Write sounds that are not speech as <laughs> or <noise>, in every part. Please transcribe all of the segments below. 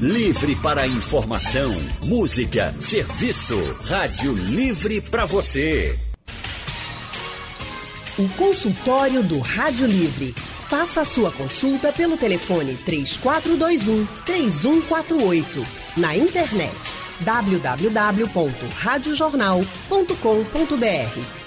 Livre para informação, música, serviço. Rádio Livre para você. O consultório do Rádio Livre. Faça a sua consulta pelo telefone 3421 3148. Na internet www.radiojornal.com.br.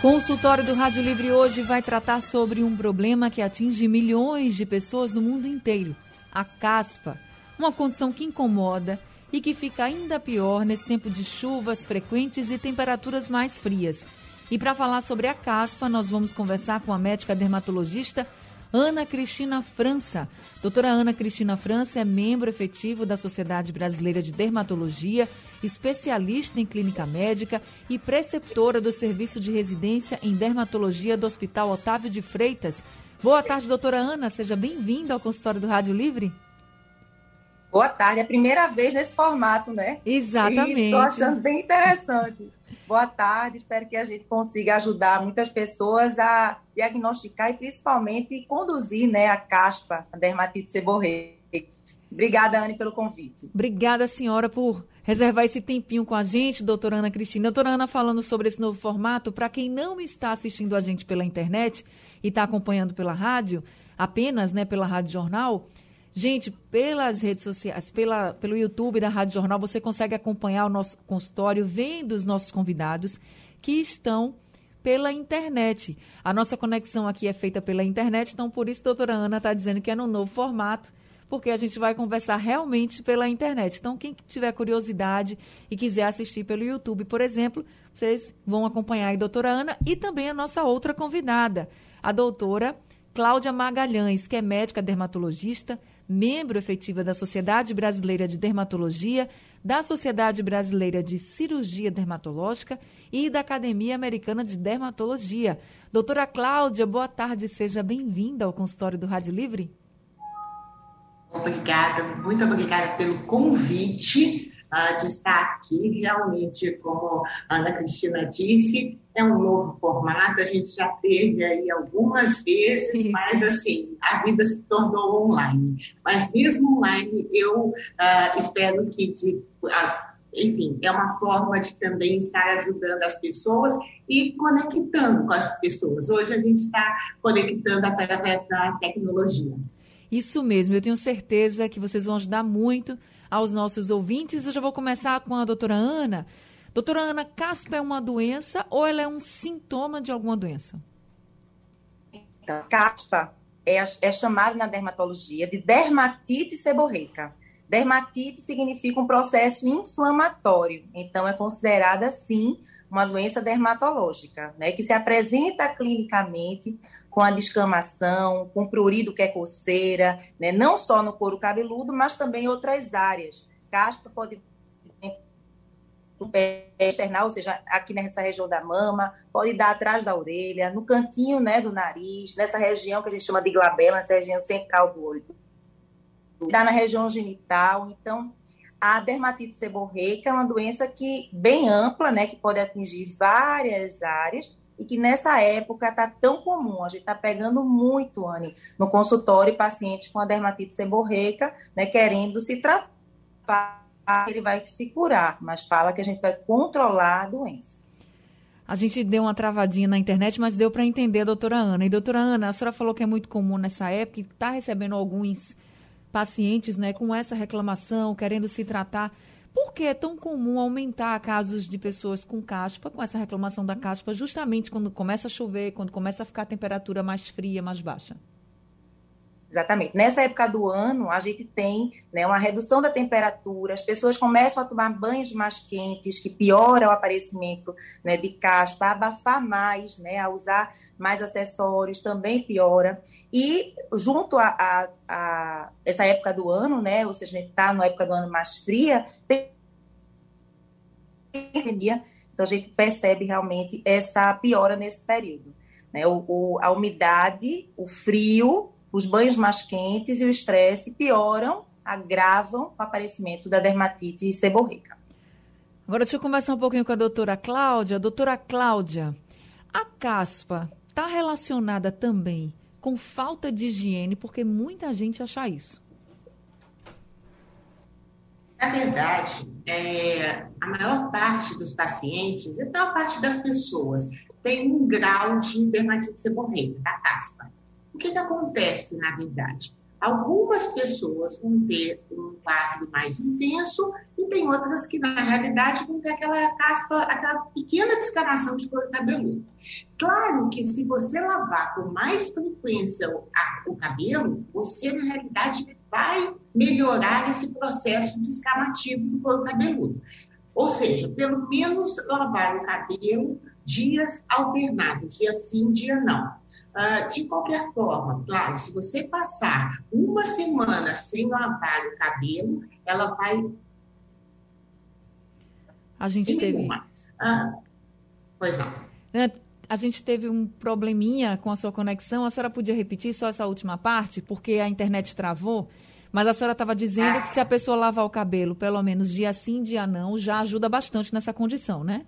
Consultório do Rádio Livre hoje vai tratar sobre um problema que atinge milhões de pessoas no mundo inteiro: a caspa. Uma condição que incomoda e que fica ainda pior nesse tempo de chuvas frequentes e temperaturas mais frias. E para falar sobre a caspa, nós vamos conversar com a médica dermatologista Ana Cristina França. Doutora Ana Cristina França é membro efetivo da Sociedade Brasileira de Dermatologia, especialista em clínica médica e preceptora do Serviço de Residência em Dermatologia do Hospital Otávio de Freitas. Boa tarde, doutora Ana. Seja bem-vinda ao consultório do Rádio Livre. Boa tarde. É a primeira vez nesse formato, né? Exatamente. Estou achando bem interessante. Boa tarde, espero que a gente consiga ajudar muitas pessoas a diagnosticar e principalmente conduzir né, a caspa, a dermatite seborreica. Obrigada, Anne, pelo convite. Obrigada, senhora, por reservar esse tempinho com a gente, doutora Ana Cristina. Doutora Ana, falando sobre esse novo formato, para quem não está assistindo a gente pela internet e está acompanhando pela rádio, apenas né, pela Rádio Jornal, Gente, pelas redes sociais, pela, pelo YouTube da Rádio Jornal, você consegue acompanhar o nosso consultório, vendo os nossos convidados que estão pela internet. A nossa conexão aqui é feita pela internet, então por isso a doutora Ana está dizendo que é no novo formato, porque a gente vai conversar realmente pela internet. Então, quem tiver curiosidade e quiser assistir pelo YouTube, por exemplo, vocês vão acompanhar a doutora Ana e também a nossa outra convidada, a doutora Cláudia Magalhães, que é médica dermatologista, membro efetiva da Sociedade Brasileira de Dermatologia, da Sociedade Brasileira de Cirurgia Dermatológica e da Academia Americana de Dermatologia. Doutora Cláudia, boa tarde, seja bem-vinda ao consultório do Rádio Livre. Obrigada, muito obrigada pelo convite uh, de estar aqui. Realmente, como a Ana Cristina disse, é um novo formato, a gente já teve aí algumas vezes, Sim. mas assim, a vida se tornou online. Mas mesmo online, eu uh, espero que de, uh, enfim, é uma forma de também estar ajudando as pessoas e conectando com as pessoas. Hoje a gente está conectando através da tecnologia. Isso mesmo, eu tenho certeza que vocês vão ajudar muito aos nossos ouvintes. Eu já vou começar com a doutora Ana. Doutora Ana, caspa é uma doença ou ela é um sintoma de alguma doença? Caspa é, é chamada na dermatologia de dermatite seborreica. Dermatite significa um processo inflamatório, então é considerada, sim, uma doença dermatológica, né, que se apresenta clinicamente com a descamação, com prurido que é coceira, né? não só no couro cabeludo, mas também em outras áreas. Caspa pode external, ou seja, aqui nessa região da mama, pode dar atrás da orelha, no cantinho né, do nariz, nessa região que a gente chama de glabela, nessa região central do olho. Dá na região genital. Então, a dermatite seborreica é uma doença que bem ampla, né, que pode atingir várias áreas e que nessa época está tão comum. A gente está pegando muito, Anne, no consultório, pacientes com a dermatite seborreica, né, querendo se tratar, ele vai se curar, mas fala que a gente vai controlar a doença. A gente deu uma travadinha na internet, mas deu para entender doutora Ana. E doutora Ana, a senhora falou que é muito comum nessa época, está recebendo alguns pacientes né, com essa reclamação, querendo se tratar. Por que é tão comum aumentar casos de pessoas com caspa, com essa reclamação da caspa, justamente quando começa a chover, quando começa a ficar a temperatura mais fria, mais baixa? Exatamente. Nessa época do ano, a gente tem né, uma redução da temperatura, as pessoas começam a tomar banhos mais quentes, que piora o aparecimento né, de caspa, a abafar mais, né, a usar mais acessórios também piora. E junto a, a, a essa época do ano, né, ou seja, a gente está na época do ano mais fria, tem então a gente percebe realmente essa piora nesse período. Né? O, o, a umidade, o frio, os banhos mais quentes e o estresse pioram, agravam o aparecimento da dermatite seborreica. Agora deixa eu conversar um pouquinho com a doutora Cláudia. Doutora Cláudia, a caspa está relacionada também com falta de higiene, porque muita gente acha isso. Na verdade, é, a maior parte dos pacientes, a maior parte das pessoas, tem um grau de dermatite seborreica, da caspa. O que, que acontece, na verdade? Algumas pessoas vão ter um quadro mais intenso e tem outras que, na realidade, vão ter aquela caspa, aquela pequena descamação de couro cabeludo. Claro que se você lavar com mais frequência o, cabelo, você, na realidade, vai melhorar esse processo descamativo do couro cabeludo. Ou seja, pelo menos lavar o cabelo dias alternados, dia sim, dia não. Uh, de qualquer forma, claro, se você passar uma semana sem lavar o cabelo, ela vai. A gente teve. Uh, pois não. Né, a gente teve um probleminha com a sua conexão. A senhora podia repetir só essa última parte, porque a internet travou. Mas a senhora estava dizendo que se a pessoa lavar o cabelo, pelo menos dia sim, dia não, já ajuda bastante nessa condição, né?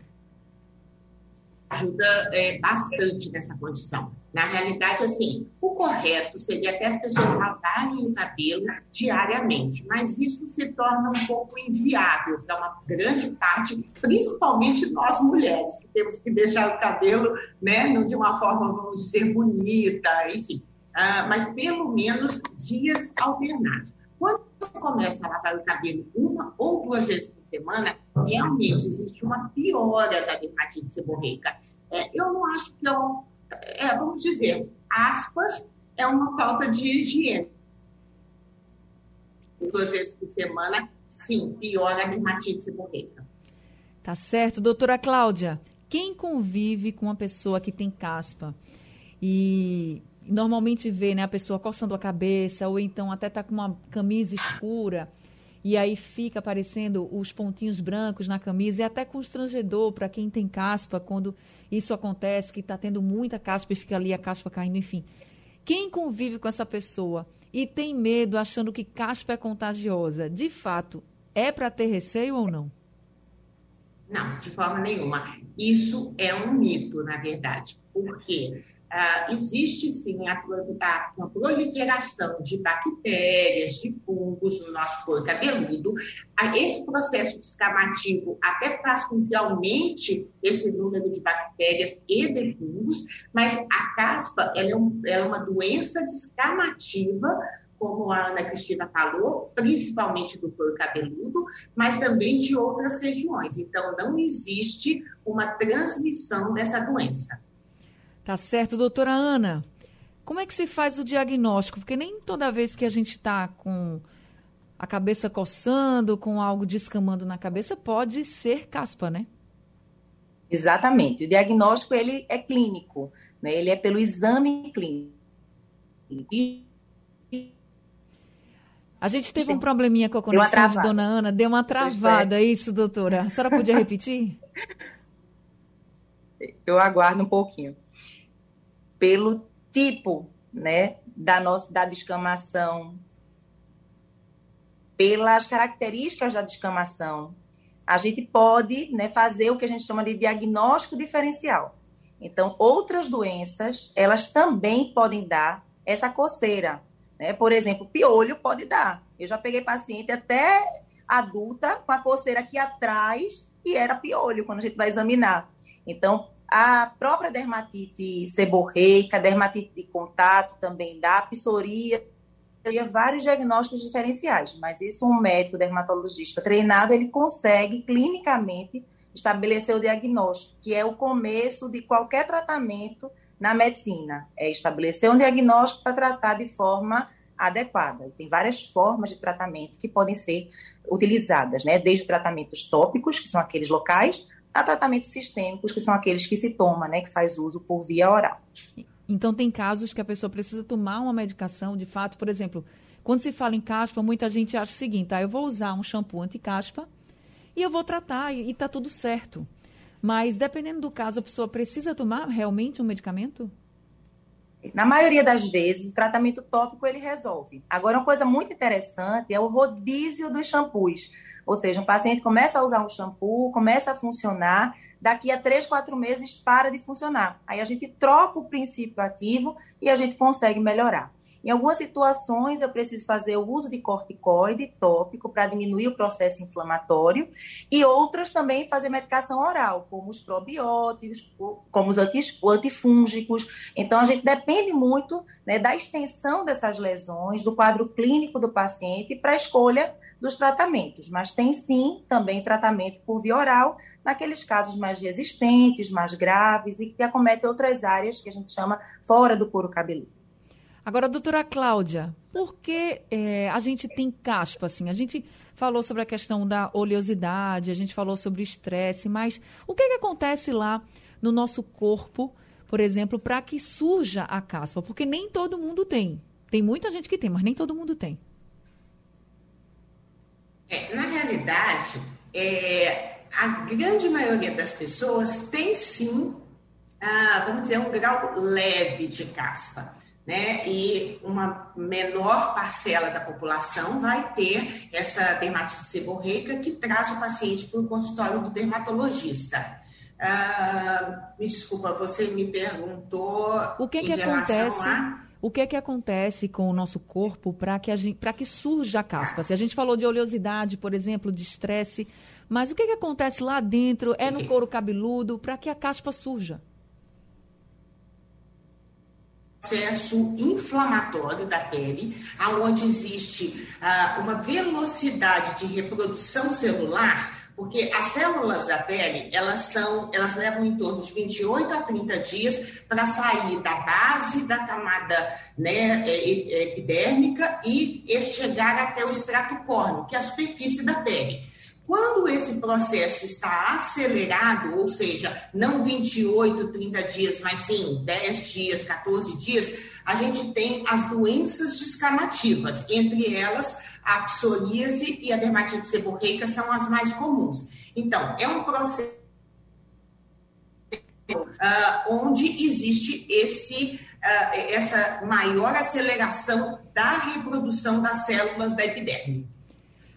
Ajuda é, bastante nessa condição. Na realidade, assim, o correto seria até as pessoas lavarem o cabelo diariamente, mas isso se torna um pouco inviável para uma grande parte, principalmente nós mulheres, que temos que deixar o cabelo né, de uma forma, vamos dizer, bonita, enfim. Uh, mas pelo menos dias alternados. Quando começa a lavar o cabelo uma ou duas vezes por semana, realmente existe uma piora da dermatite seborreica. É, eu não acho que é, um, é, vamos dizer, aspas, é uma falta de higiene. Duas vezes por semana, sim, piora a dermatite seborreica. Tá certo. Doutora Cláudia, quem convive com uma pessoa que tem caspa e normalmente vê né, a pessoa coçando a cabeça, ou então até tá com uma camisa escura, e aí fica aparecendo os pontinhos brancos na camisa, e até constrangedor para quem tem caspa, quando isso acontece, que está tendo muita caspa e fica ali a caspa caindo, enfim. Quem convive com essa pessoa e tem medo, achando que caspa é contagiosa, de fato, é para ter receio ou não? Não, de forma nenhuma. Isso é um mito, na verdade. Por quê? Uh, existe sim uma proliferação de bactérias, de fungos no nosso couro cabeludo. Uh, esse processo descamativo até faz com que aumente esse número de bactérias e de fungos, mas a caspa é, um, é uma doença descamativa como a Ana Cristina falou, principalmente do couro cabeludo, mas também de outras regiões. Então, não existe uma transmissão dessa doença. Tá certo, doutora Ana. Como é que se faz o diagnóstico? Porque nem toda vez que a gente está com a cabeça coçando, com algo descamando na cabeça, pode ser caspa, né? Exatamente. O diagnóstico ele é clínico, né? Ele é pelo exame clínico. A gente teve um probleminha com a conexão de Dona Ana, deu uma travada, é. isso, doutora. A senhora podia repetir? <laughs> Eu aguardo um pouquinho pelo tipo né, da, nossa, da descamação, pelas características da descamação, a gente pode né, fazer o que a gente chama de diagnóstico diferencial. Então, outras doenças, elas também podem dar essa coceira. Né? Por exemplo, piolho pode dar. Eu já peguei paciente até adulta com a coceira aqui atrás e era piolho quando a gente vai examinar. Então, a própria dermatite seborreica, dermatite de contato também dá, psoria, teria vários diagnósticos diferenciais, mas isso um médico dermatologista treinado, ele consegue clinicamente estabelecer o diagnóstico, que é o começo de qualquer tratamento na medicina, é estabelecer um diagnóstico para tratar de forma adequada. Tem várias formas de tratamento que podem ser utilizadas, né? Desde tratamentos tópicos, que são aqueles locais, a tratamentos sistêmicos, que são aqueles que se toma, né, que faz uso por via oral. Então, tem casos que a pessoa precisa tomar uma medicação, de fato, por exemplo, quando se fala em caspa, muita gente acha o seguinte, ah, eu vou usar um shampoo anti-caspa e eu vou tratar e está tudo certo. Mas, dependendo do caso, a pessoa precisa tomar realmente um medicamento? Na maioria das vezes, o tratamento tópico ele resolve. Agora, uma coisa muito interessante é o rodízio dos shampoos. Ou seja, um paciente começa a usar um shampoo, começa a funcionar, daqui a três, quatro meses para de funcionar. Aí a gente troca o princípio ativo e a gente consegue melhorar. Em algumas situações, eu preciso fazer o uso de corticoide tópico para diminuir o processo inflamatório, e outras também fazer medicação oral, como os probióticos, como os antifúngicos. Então, a gente depende muito né, da extensão dessas lesões, do quadro clínico do paciente, para a escolha dos tratamentos. Mas tem sim também tratamento por via oral, naqueles casos mais resistentes, mais graves e que acometem outras áreas que a gente chama fora do couro cabeludo. Agora, doutora Cláudia, por que é, a gente tem caspa assim? A gente falou sobre a questão da oleosidade, a gente falou sobre estresse, mas o que, que acontece lá no nosso corpo, por exemplo, para que surja a caspa? Porque nem todo mundo tem. Tem muita gente que tem, mas nem todo mundo tem. É, na realidade, é, a grande maioria das pessoas tem sim, ah, vamos dizer, um grau leve de caspa né? E uma menor parcela da população vai ter essa dermatite seborreica que traz o paciente para o consultório do dermatologista. Ah, me desculpa, você me perguntou o que que acontece? A... O que que acontece com o nosso corpo para que para que surja a caspa? Se a gente falou de oleosidade, por exemplo, de estresse, mas o que que acontece lá dentro? É no couro cabeludo para que a caspa surja? processo inflamatório da pele, aonde existe uh, uma velocidade de reprodução celular, porque as células da pele, elas são, elas levam em torno de 28 a 30 dias para sair da base da camada né, é, é, epidérmica e chegar até o extrato córneo, que é a superfície da pele. Quando esse processo está acelerado, ou seja, não 28, 30 dias, mas sim 10 dias, 14 dias, a gente tem as doenças descamativas, entre elas a psoríase e a dermatite seborreica são as mais comuns. Então, é um processo uh, onde existe esse, uh, essa maior aceleração da reprodução das células da epiderme.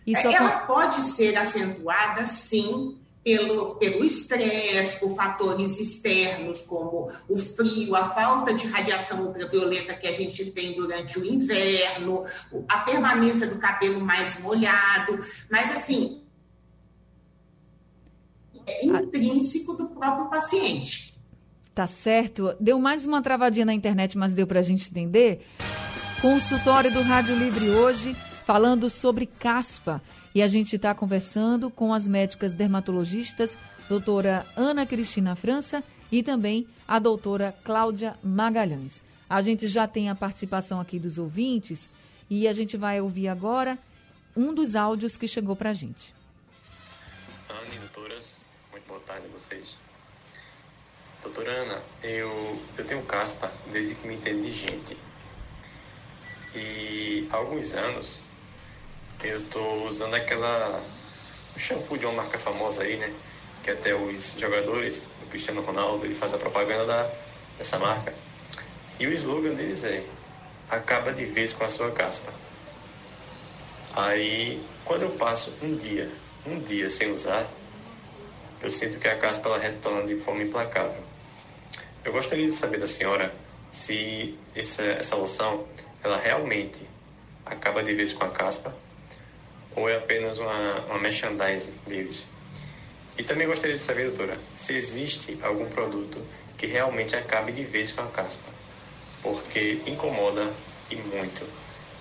Isso Ela pode ser acentuada, sim, pelo, pelo estresse, por fatores externos, como o frio, a falta de radiação ultravioleta que a gente tem durante o inverno, a permanência do cabelo mais molhado, mas assim, é intrínseco do próprio paciente. Tá certo. Deu mais uma travadinha na internet, mas deu para a gente entender. Consultório do Rádio Livre hoje falando sobre caspa. E a gente está conversando com as médicas dermatologistas, doutora Ana Cristina França e também a doutora Cláudia Magalhães. A gente já tem a participação aqui dos ouvintes e a gente vai ouvir agora um dos áudios que chegou para a gente. Ana e doutoras, muito boa tarde a vocês. Doutora Ana, eu, eu tenho caspa desde que me entendo de gente. E há alguns anos eu tô usando aquela shampoo de uma marca famosa aí, né? Que até os jogadores, o Cristiano Ronaldo, ele faz a propaganda da, dessa marca. E o slogan deles é: acaba de vez com a sua caspa. Aí, quando eu passo um dia, um dia sem usar, eu sinto que a caspa ela retorna de forma implacável. Eu gostaria de saber da senhora se essa, essa loção ela realmente acaba de vez com a caspa ou é apenas uma, uma merchandising deles? E também gostaria de saber, doutora, se existe algum produto que realmente acabe de vez com a caspa, porque incomoda e muito.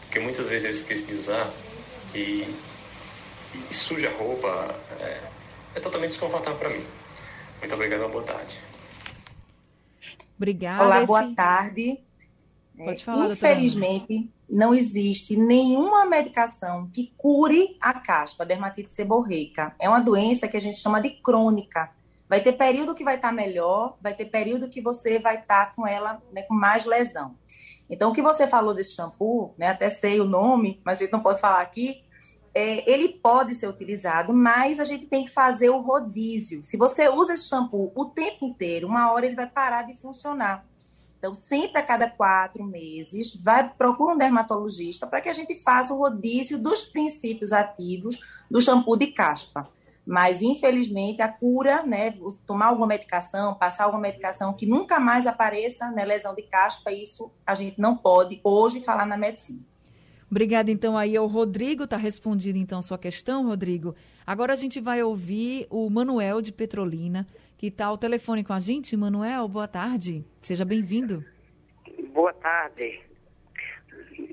Porque muitas vezes eu esqueço de usar e, e suja a roupa, é, é totalmente desconfortável para mim. Muito obrigado, uma boa tarde. Obrigada. Olá, boa tarde. Pode falar, Infelizmente, não existe nenhuma medicação que cure a caspa, a dermatite seborreica. É uma doença que a gente chama de crônica. Vai ter período que vai estar melhor, vai ter período que você vai estar com ela né, com mais lesão. Então, o que você falou desse shampoo, né, até sei o nome, mas a gente não pode falar aqui, é, ele pode ser utilizado, mas a gente tem que fazer o rodízio. Se você usa esse shampoo o tempo inteiro, uma hora ele vai parar de funcionar. Então, sempre a cada quatro meses, vai procura um dermatologista para que a gente faça o rodízio dos princípios ativos do shampoo de caspa. mas infelizmente a cura, né, tomar alguma medicação, passar alguma medicação que nunca mais apareça né, lesão de caspa, isso a gente não pode hoje falar na medicina. Obrigada, então, aí ao Rodrigo, está respondida, então, sua questão, Rodrigo. Agora a gente vai ouvir o Manuel de Petrolina, que está ao telefone com a gente. Manuel, boa tarde, seja bem-vindo. Boa tarde.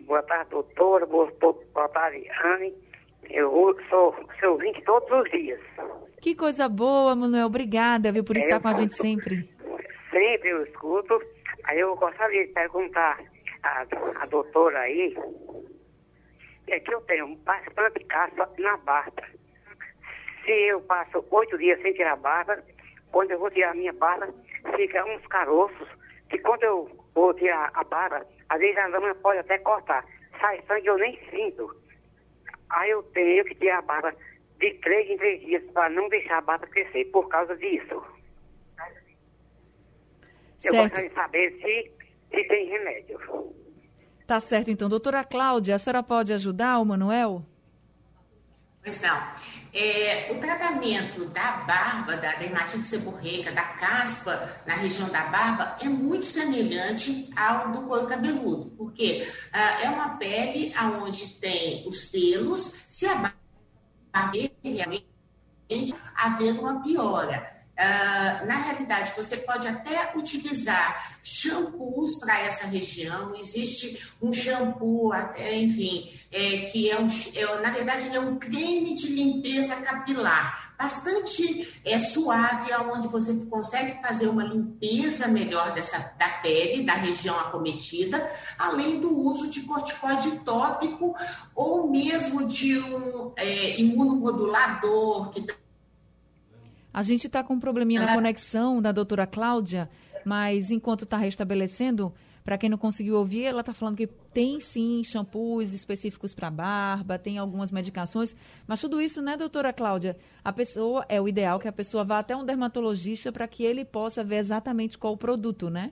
Boa tarde, doutora, boa, boa tarde, Anne. Eu sou seu ouvinte todos os dias. Que coisa boa, Manuel. Obrigada, viu, por é, estar com a gente sempre. Sempre eu escuto. Aí eu gostaria de perguntar à, à doutora aí, é que eu tenho bastante caspa na barba. Se eu passo oito dias sem tirar a barba, quando eu vou tirar a minha barba, fica uns caroços, que quando eu vou tirar a barba, às vezes a lama pode até cortar. Sai sangue, eu nem sinto. Aí eu tenho que tirar a barba de três em três dias para não deixar a barba crescer por causa disso. Certo. Eu gostaria de saber se, se tem remédio. Tá certo, então. Doutora Cláudia, a senhora pode ajudar o Manuel? Pois não. É, o tratamento da barba, da dermatite seborreica, da caspa na região da barba é muito semelhante ao do couro cabeludo, porque ah, é uma pele onde tem os pelos, se a barba realmente haver uma piora. Uh, na realidade, você pode até utilizar shampoos para essa região. Existe um shampoo, até, enfim, é, que é, um, é, na verdade, é um creme de limpeza capilar, bastante é, suave, onde você consegue fazer uma limpeza melhor dessa, da pele, da região acometida, além do uso de corticoide tópico ou mesmo de um é, imunomodulador que a gente está com um probleminha na conexão da doutora Cláudia, mas enquanto está restabelecendo, para quem não conseguiu ouvir, ela está falando que tem sim shampoos específicos para barba, tem algumas medicações, mas tudo isso, né, doutora Cláudia? A pessoa é o ideal que a pessoa vá até um dermatologista para que ele possa ver exatamente qual o produto, né?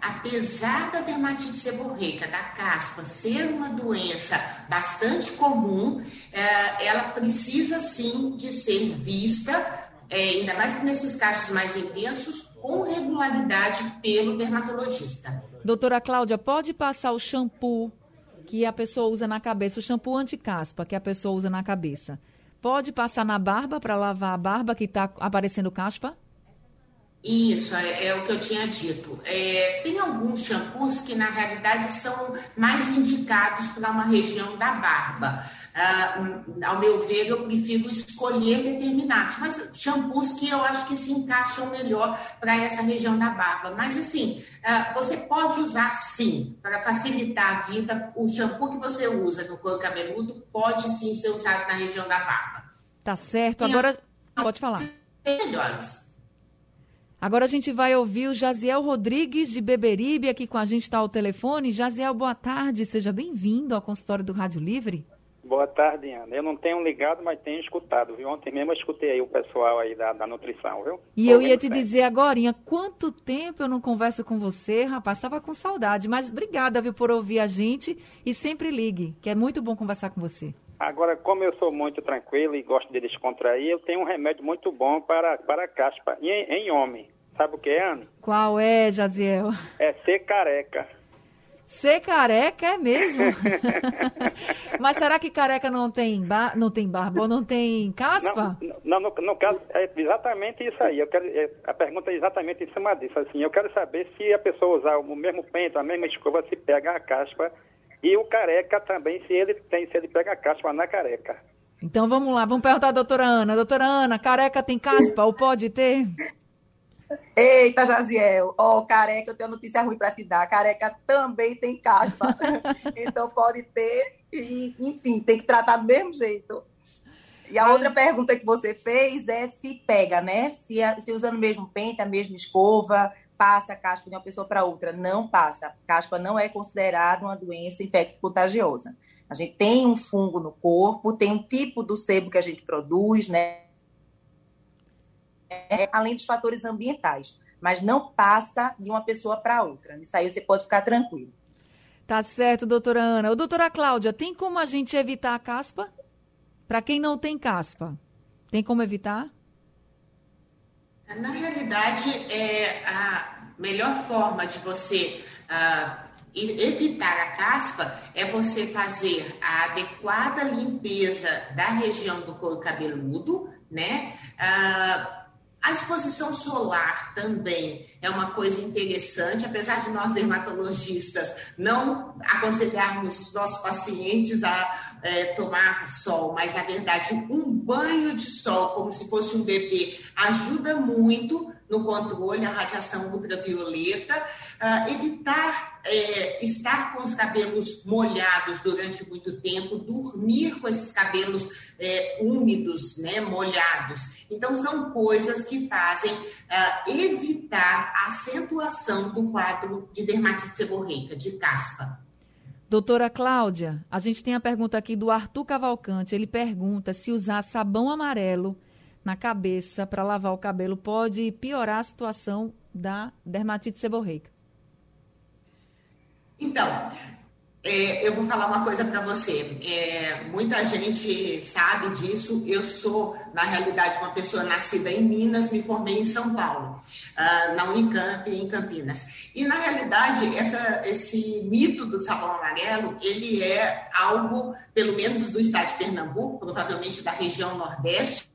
Apesar da dermatite seborreica, da caspa, ser uma doença bastante comum, é, ela precisa sim de ser vista, é, ainda mais nesses casos mais intensos, com regularidade pelo dermatologista. Doutora Cláudia, pode passar o shampoo que a pessoa usa na cabeça, o shampoo anti-caspa que a pessoa usa na cabeça. Pode passar na barba para lavar a barba que está aparecendo caspa? Isso, é, é, o que eu tinha dito. É, tem alguns shampoos que, na realidade, são mais indicados para uma região da barba. Ah, ao meu ver, eu prefiro escolher determinados, mas shampoos que eu acho que se encaixam melhor para essa região da barba. Mas, assim, ah, você pode usar, sim, para facilitar a vida, o shampoo que você usa no couro cabeludo pode, sim, ser usado na região da barba. Tá certo. Agora, pode falar. Melhores. Agora a gente vai ouvir o Jaziel Rodrigues de Beberibe aqui com a gente está ao telefone. Jaziel, boa tarde, seja bem-vindo ao consultório do Rádio Livre. Boa tarde, Ana. Eu não tenho ligado, mas tenho escutado, viu? Ontem mesmo eu escutei aí o pessoal aí da, da nutrição, viu? E Tô eu ia te sempre. dizer agora, quanto tempo eu não converso com você, rapaz, estava com saudade, mas obrigada, viu, por ouvir a gente e sempre ligue, que é muito bom conversar com você. Agora, como eu sou muito tranquilo e gosto de descontrair, eu tenho um remédio muito bom para, para caspa em, em homem. Sabe o que é, Ana? Qual é, Jaziel? É ser careca. Ser careca é mesmo? <laughs> Mas será que careca não tem, bar... não tem barba ou não tem caspa? Não, não no, no, caso, é exatamente isso aí. Eu quero, é, a pergunta é exatamente em cima disso. Assim, eu quero saber se a pessoa usar o mesmo pente, a mesma escova, se pega a caspa e o careca também, se ele tem, se ele pega a caspa na careca. Então vamos lá, vamos perguntar à doutora Ana. Doutora Ana, careca tem caspa ou pode ter? Eita, Jaziel, ó, oh, careca, eu tenho notícia ruim para te dar. Careca também tem caspa. <laughs> então pode ter, e, enfim, tem que tratar do mesmo jeito. E a outra pergunta que você fez é se pega, né? Se, se usando o mesmo pente, a mesma escova, passa a caspa de uma pessoa para outra. Não passa. Caspa não é considerada uma doença infecto-contagiosa. A gente tem um fungo no corpo, tem um tipo do sebo que a gente produz, né? É, além dos fatores ambientais. Mas não passa de uma pessoa para outra. Isso aí você pode ficar tranquilo. Tá certo, doutora Ana. Ô, doutora Cláudia, tem como a gente evitar a caspa? Para quem não tem caspa? Tem como evitar? Na realidade, é a melhor forma de você uh, evitar a caspa é você fazer a adequada limpeza da região do couro cabeludo, né? Uh, a exposição solar também é uma coisa interessante, apesar de nós dermatologistas não aconselharmos os nossos pacientes a é, tomar sol, mas na verdade um banho de sol, como se fosse um bebê, ajuda muito no controle da radiação ultravioleta, uh, evitar é, estar com os cabelos molhados durante muito tempo, dormir com esses cabelos é, úmidos, né, molhados. Então, são coisas que fazem uh, evitar a acentuação do quadro de dermatite seborreica, de caspa. Doutora Cláudia, a gente tem a pergunta aqui do Arthur Cavalcante. Ele pergunta se usar sabão amarelo na cabeça para lavar o cabelo pode piorar a situação da dermatite seborreica. Então, é, eu vou falar uma coisa para você. É, muita gente sabe disso. Eu sou, na realidade, uma pessoa nascida em Minas, me formei em São Paulo, uh, na Unicamp, em Campinas. E, na realidade, essa, esse mito do sabão amarelo, ele é algo, pelo menos do estado de Pernambuco, provavelmente da região Nordeste,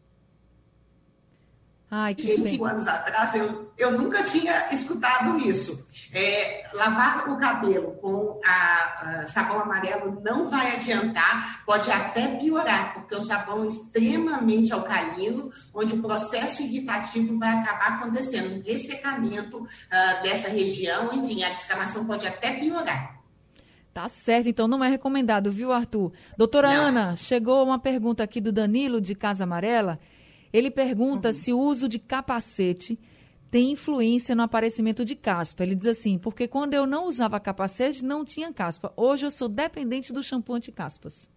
Ai, que 25 anos atrás, eu, eu nunca tinha escutado isso. É, lavar o cabelo com a, a, sabão amarelo não vai adiantar, pode até piorar, porque o sabão é extremamente alcalino, onde o processo irritativo vai acabar acontecendo, um ressecamento uh, dessa região, enfim, a descamação pode até piorar. Tá certo, então não é recomendado, viu, Arthur? Doutora não. Ana, chegou uma pergunta aqui do Danilo de Casa Amarela. Ele pergunta uhum. se o uso de capacete tem influência no aparecimento de caspa. Ele diz assim, porque quando eu não usava capacete, não tinha caspa. Hoje eu sou dependente do shampoo anti-caspas.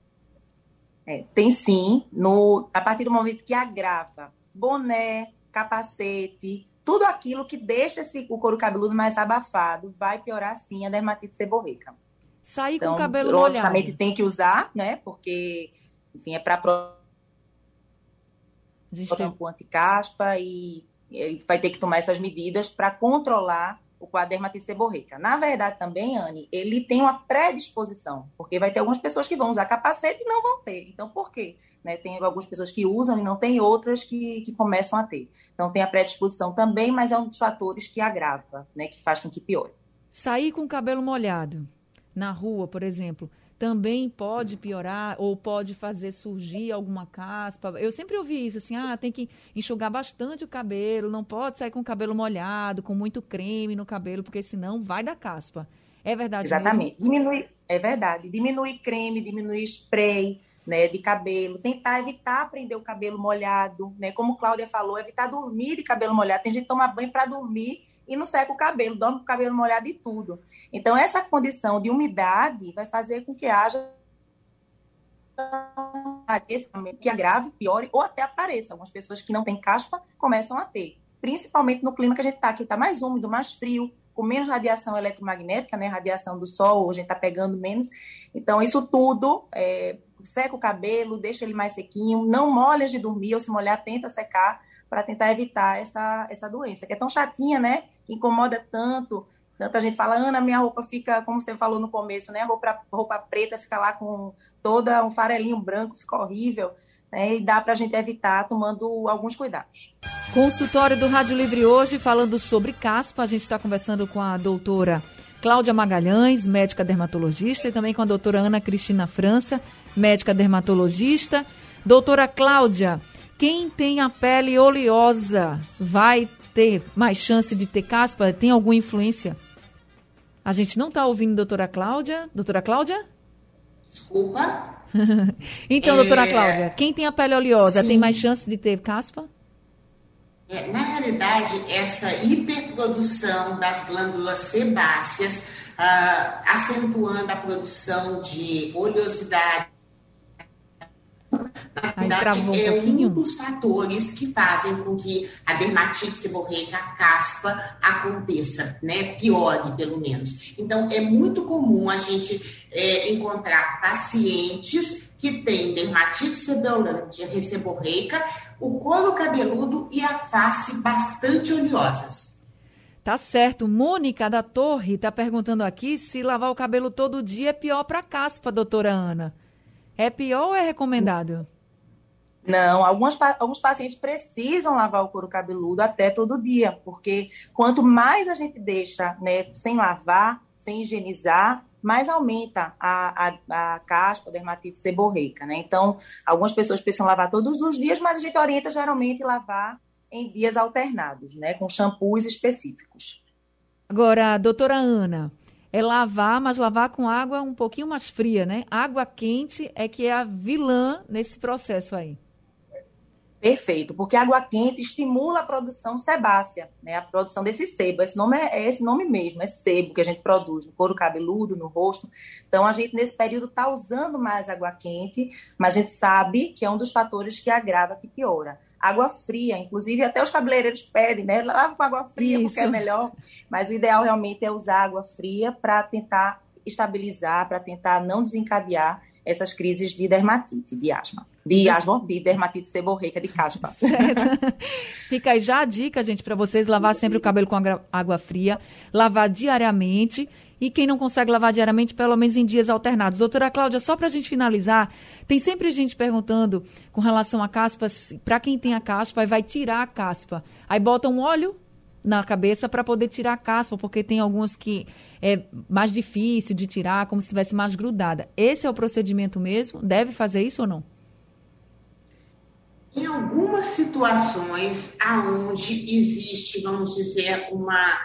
É, tem sim, no, a partir do momento que agrava boné, capacete, tudo aquilo que deixa esse, o couro cabeludo mais abafado, vai piorar sim a dermatite seborreica. Sair então, com o cabelo molhado. Logicamente tem que usar, né? Porque, enfim, é para shampoo anti-caspa e ele vai ter que tomar essas medidas para controlar o quadro dermatite seborreica. Na verdade, também, Anne, ele tem uma predisposição, porque vai ter algumas pessoas que vão usar capacete e não vão ter. Então, por quê? Né, tem algumas pessoas que usam e não tem outras que, que começam a ter. Então, tem a predisposição também, mas é um dos fatores que agrava, né, que faz com que piore. Sair com o cabelo molhado na rua, por exemplo, também pode piorar ou pode fazer surgir alguma caspa. Eu sempre ouvi isso, assim, ah, tem que enxugar bastante o cabelo, não pode sair com o cabelo molhado, com muito creme no cabelo, porque senão vai dar caspa. É verdade Exatamente. Mesmo? Diminui, é verdade. Diminuir creme, diminuir spray, né, de cabelo, tentar evitar prender o cabelo molhado, né? Como Cláudia falou, evitar dormir de cabelo molhado. Tem gente que toma banho para dormir e não seca o cabelo, dorme com o cabelo molhado e tudo. Então, essa condição de umidade vai fazer com que haja que agrave, piore ou até apareça. Algumas pessoas que não têm caspa começam a ter, principalmente no clima que a gente está aqui, está mais úmido, mais frio, com menos radiação eletromagnética, né? Radiação do sol, a gente está pegando menos. Então, isso tudo é, seca o cabelo, deixa ele mais sequinho, não molha de dormir, ou se molhar, tenta secar para tentar evitar essa, essa doença, que é tão chatinha, né? Incomoda tanto. Tanta gente fala, Ana, minha roupa fica, como você falou no começo, né? Roupa, roupa preta fica lá com toda um farelinho branco, fica horrível. Né? E dá para a gente evitar tomando alguns cuidados. Consultório do Rádio Livre hoje, falando sobre caspa. A gente está conversando com a doutora Cláudia Magalhães, médica dermatologista, e também com a doutora Ana Cristina França, médica dermatologista. Doutora Cláudia, quem tem a pele oleosa vai ter mais chance de ter caspa? Tem alguma influência? A gente não está ouvindo doutora Cláudia. Doutora Cláudia? Desculpa. <laughs> então, é... doutora Cláudia, quem tem a pele oleosa Sim. tem mais chance de ter caspa? É, na realidade, essa hiperprodução das glândulas sebáceas, uh, acentuando a produção de oleosidade, na verdade, um é pouquinho. um dos fatores que fazem com que a dermatite seborreica, a caspa, aconteça, né? Piore, pelo menos. Então, é muito comum a gente é, encontrar pacientes que tem dermatite seborreica, o couro cabeludo e a face bastante oleosas. Tá certo. Mônica da Torre está perguntando aqui se lavar o cabelo todo dia é pior para caspa, doutora Ana. É pior ou é recomendado? Não, alguns, alguns pacientes precisam lavar o couro cabeludo até todo dia, porque quanto mais a gente deixa né, sem lavar, sem higienizar, mais aumenta a, a, a caspa, a dermatite seborreica, né? Então, algumas pessoas precisam lavar todos os dias, mas a gente orienta geralmente lavar em dias alternados, né? Com shampoos específicos. Agora, doutora Ana, é lavar, mas lavar com água um pouquinho mais fria, né? Água quente é que é a vilã nesse processo aí. Perfeito, porque a água quente estimula a produção sebácea, né? A produção desse sebo. Esse nome é, é, esse nome mesmo, é sebo que a gente produz no couro cabeludo, no rosto. Então a gente nesse período está usando mais água quente, mas a gente sabe que é um dos fatores que agrava, que piora. Água fria, inclusive até os cabeleireiros pedem, né? Lava com água fria Isso. porque é melhor. Mas o ideal realmente é usar água fria para tentar estabilizar, para tentar não desencadear essas crises de dermatite, de asma. De asma, de dermatite seborreica, de caspa. <laughs> Fica aí já a dica, gente, para vocês lavar sempre o cabelo com água fria, lavar diariamente e quem não consegue lavar diariamente, pelo menos em dias alternados. Doutora Cláudia, só para a gente finalizar, tem sempre gente perguntando com relação à caspa, para quem tem a caspa, vai tirar a caspa. Aí bota um óleo na cabeça para poder tirar a caspa, porque tem alguns que é mais difícil de tirar, como se estivesse mais grudada. Esse é o procedimento mesmo? Deve fazer isso ou não? Em algumas situações aonde existe, vamos dizer, uma,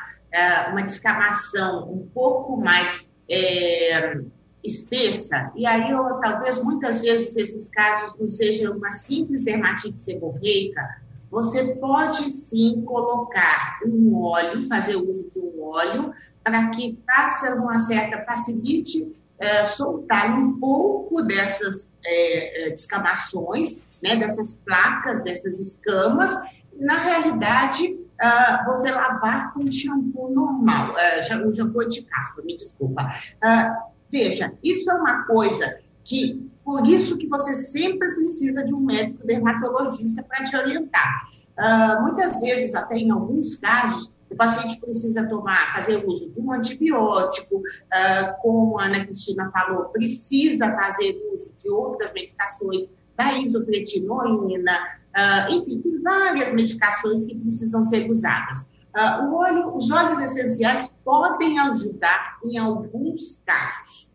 uma descamação um pouco mais é, espessa, e aí eu, talvez muitas vezes esses casos não sejam uma simples dermatite seborreica, você pode sim colocar um óleo, fazer uso de um óleo, para que faça uma certa, facilite é, soltar um pouco dessas é, é, descamações, né, dessas placas, dessas escamas. Na realidade, uh, você lavar com shampoo normal, uh, shampoo de caspa, me desculpa. Uh, veja, isso é uma coisa que por isso que você sempre precisa de um médico dermatologista para te orientar. Uh, muitas vezes, até em alguns casos, o paciente precisa tomar, fazer uso de um antibiótico, uh, como a Ana Cristina falou, precisa fazer uso de outras medicações, da isotretinoína, uh, enfim, tem várias medicações que precisam ser usadas. Uh, óleo, os óleos essenciais podem ajudar em alguns casos.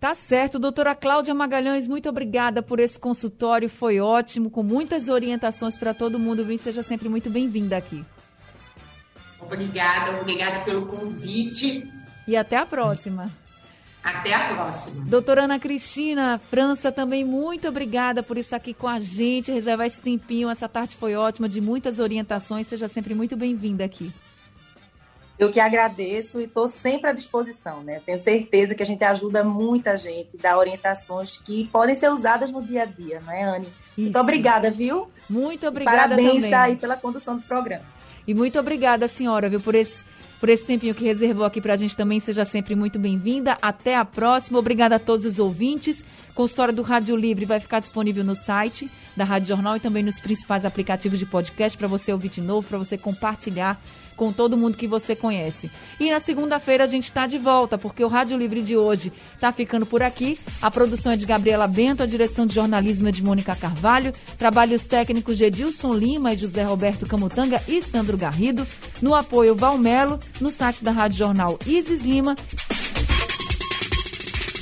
Tá certo, doutora Cláudia Magalhães, muito obrigada por esse consultório, foi ótimo, com muitas orientações para todo mundo. Vim, seja sempre muito bem-vinda aqui. Obrigada, obrigada pelo convite. E até a próxima. Até a próxima. Doutora Ana Cristina França, também muito obrigada por estar aqui com a gente, reservar esse tempinho. Essa tarde foi ótima, de muitas orientações. Seja sempre muito bem-vinda aqui. Eu que agradeço e estou sempre à disposição, né? Tenho certeza que a gente ajuda muita gente, dá orientações que podem ser usadas no dia a dia, não é, Anne? Isso. Muito obrigada, viu? Muito obrigada Parabéns também. aí pela condução do programa. E muito obrigada, senhora, viu, por esse por esse tempinho que reservou aqui para a gente também. Seja sempre muito bem-vinda. Até a próxima. Obrigada a todos os ouvintes. Consultório do Rádio Livre vai ficar disponível no site da Rádio Jornal e também nos principais aplicativos de podcast para você ouvir de novo, para você compartilhar com todo mundo que você conhece. E na segunda-feira a gente está de volta, porque o Rádio Livre de hoje está ficando por aqui. A produção é de Gabriela Bento, a direção de jornalismo é de Mônica Carvalho, trabalhos técnicos de Edilson Lima e José Roberto Camutanga e Sandro Garrido, no apoio Valmelo, no site da Rádio Jornal Isis Lima.